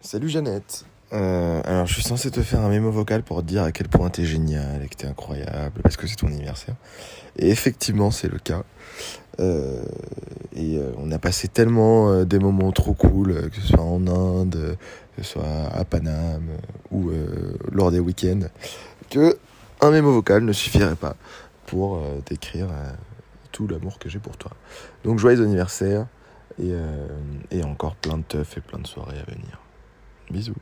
Salut Jeannette. Euh, alors je suis censé te faire un mémo vocal pour te dire à quel point t'es génial et que t'es incroyable parce que c'est ton anniversaire. Et effectivement c'est le cas. Euh, et euh, on a passé tellement des moments trop cool, que ce soit en Inde, que ce soit à Paname ou lors des week-ends, que un mémo vocal ne suffirait pas pour décrire tout l'amour que j'ai pour toi. Donc joyeux anniversaire et, et encore plein de teuf et plein de soirées à venir. Bisous.